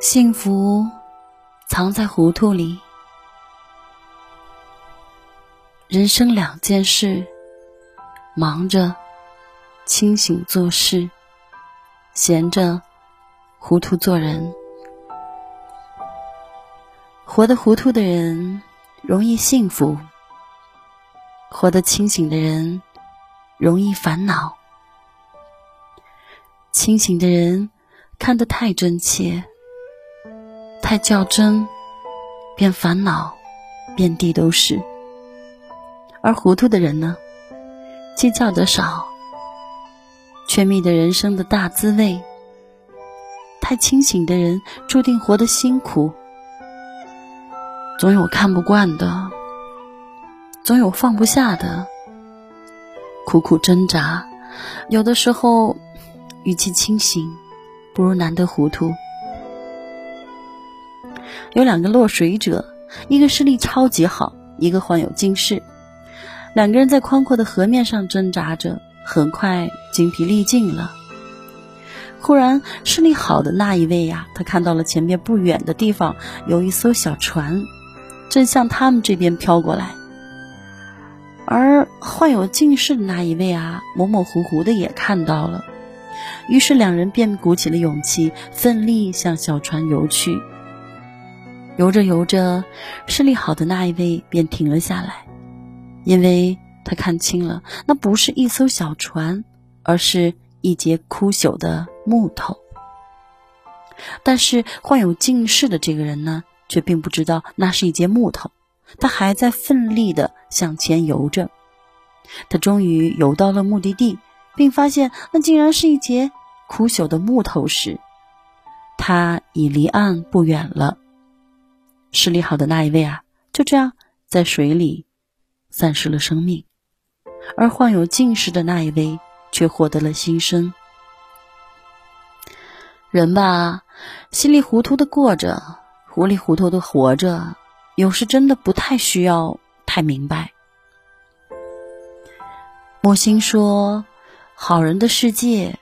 幸福藏在糊涂里。人生两件事：忙着清醒做事，闲着糊涂做人。活得糊涂的人容易幸福，活得清醒的人容易烦恼。清醒的人看得太真切，太较真，便烦恼遍地都是。而糊涂的人呢，计较的少，却觅得人生的大滋味。太清醒的人注定活得辛苦，总有看不惯的，总有放不下的，苦苦挣扎。有的时候，与其清醒，不如难得糊涂。有两个落水者，一个视力超级好，一个患有近视。两个人在宽阔的河面上挣扎着，很快精疲力尽了。忽然，视力好的那一位呀，他看到了前面不远的地方有一艘小船，正向他们这边飘过来。而患有近视的那一位啊，模模糊糊的也看到了。于是两人便鼓起了勇气，奋力向小船游去。游着游着，视力好的那一位便停了下来。因为他看清了，那不是一艘小船，而是一截枯朽的木头。但是患有近视的这个人呢，却并不知道那是一截木头，他还在奋力地向前游着。他终于游到了目的地，并发现那竟然是一截枯朽的木头时，他已离岸不远了。视力好的那一位啊，就这样在水里。丧失了生命，而患有近视的那一位却获得了新生。人吧，稀里糊涂的过着，糊里糊涂的活着，有时真的不太需要太明白。莫心说：“好人的世界，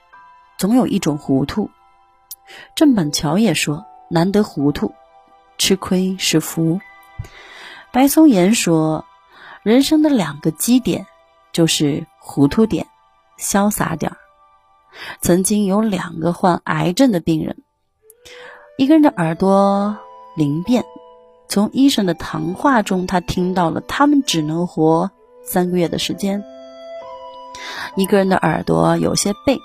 总有一种糊涂。”郑板桥也说：“难得糊涂，吃亏是福。”白松岩说。人生的两个基点，就是糊涂点、潇洒点儿。曾经有两个患癌症的病人，一个人的耳朵灵便，从医生的谈话中，他听到了他们只能活三个月的时间；一个人的耳朵有些背，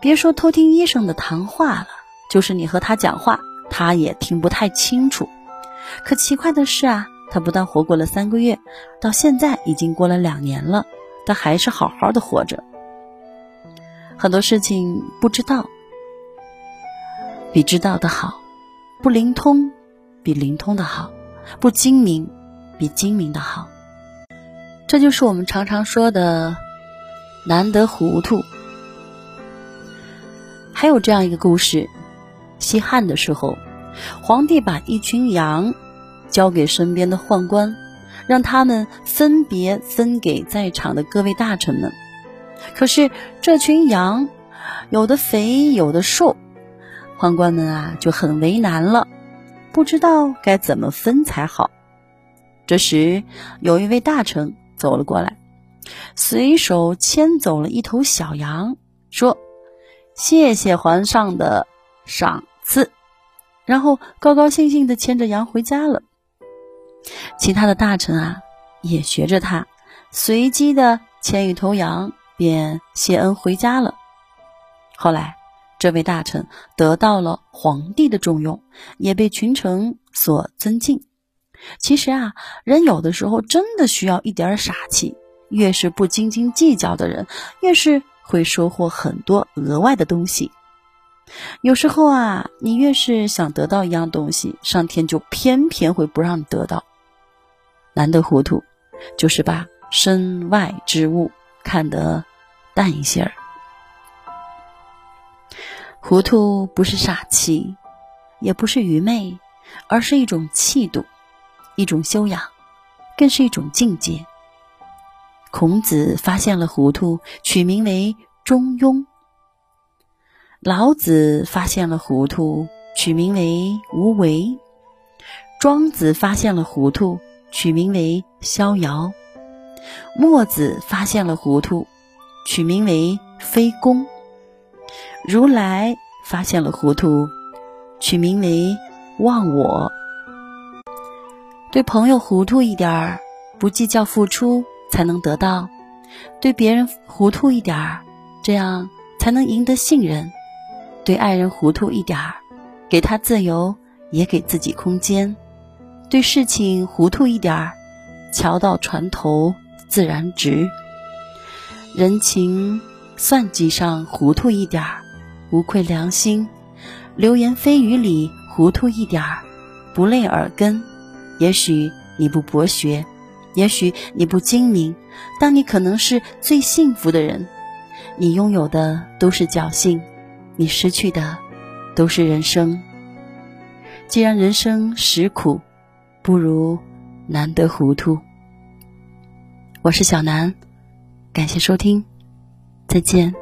别说偷听医生的谈话了，就是你和他讲话，他也听不太清楚。可奇怪的是啊。他不但活过了三个月，到现在已经过了两年了，他还是好好的活着。很多事情不知道比知道的好，不灵通比灵通的好，不精明比精明的好。这就是我们常常说的难得糊涂。还有这样一个故事：西汉的时候，皇帝把一群羊。交给身边的宦官，让他们分别分给在场的各位大臣们。可是这群羊有的肥，有的瘦，宦官们啊就很为难了，不知道该怎么分才好。这时有一位大臣走了过来，随手牵走了一头小羊，说：“谢谢皇上的赏赐。”然后高高兴兴地牵着羊回家了。其他的大臣啊，也学着他，随机的牵一头羊，便谢恩回家了。后来，这位大臣得到了皇帝的重用，也被群臣所尊敬。其实啊，人有的时候真的需要一点傻气。越是不斤斤计较的人，越是会收获很多额外的东西。有时候啊，你越是想得到一样东西，上天就偏偏会不让你得到。难得糊涂，就是把身外之物看得淡一些儿。糊涂不是傻气，也不是愚昧，而是一种气度，一种修养，更是一种境界。孔子发现了糊涂，取名为中庸；老子发现了糊涂，取名为无为；庄子发现了糊涂，取名为逍遥；墨子发现了糊涂，取名为非攻；如来发现了糊涂，取名为忘我。对朋友糊涂一点儿，不计较付出。才能得到对别人糊涂一点儿，这样才能赢得信任；对爱人糊涂一点儿，给他自由，也给自己空间；对事情糊涂一点儿，桥到船头自然直。人情算计上糊涂一点儿，无愧良心；流言蜚语里糊涂一点儿，不累耳根。也许你不博学。也许你不精明，但你可能是最幸福的人。你拥有的都是侥幸，你失去的都是人生。既然人生实苦，不如难得糊涂。我是小南，感谢收听，再见。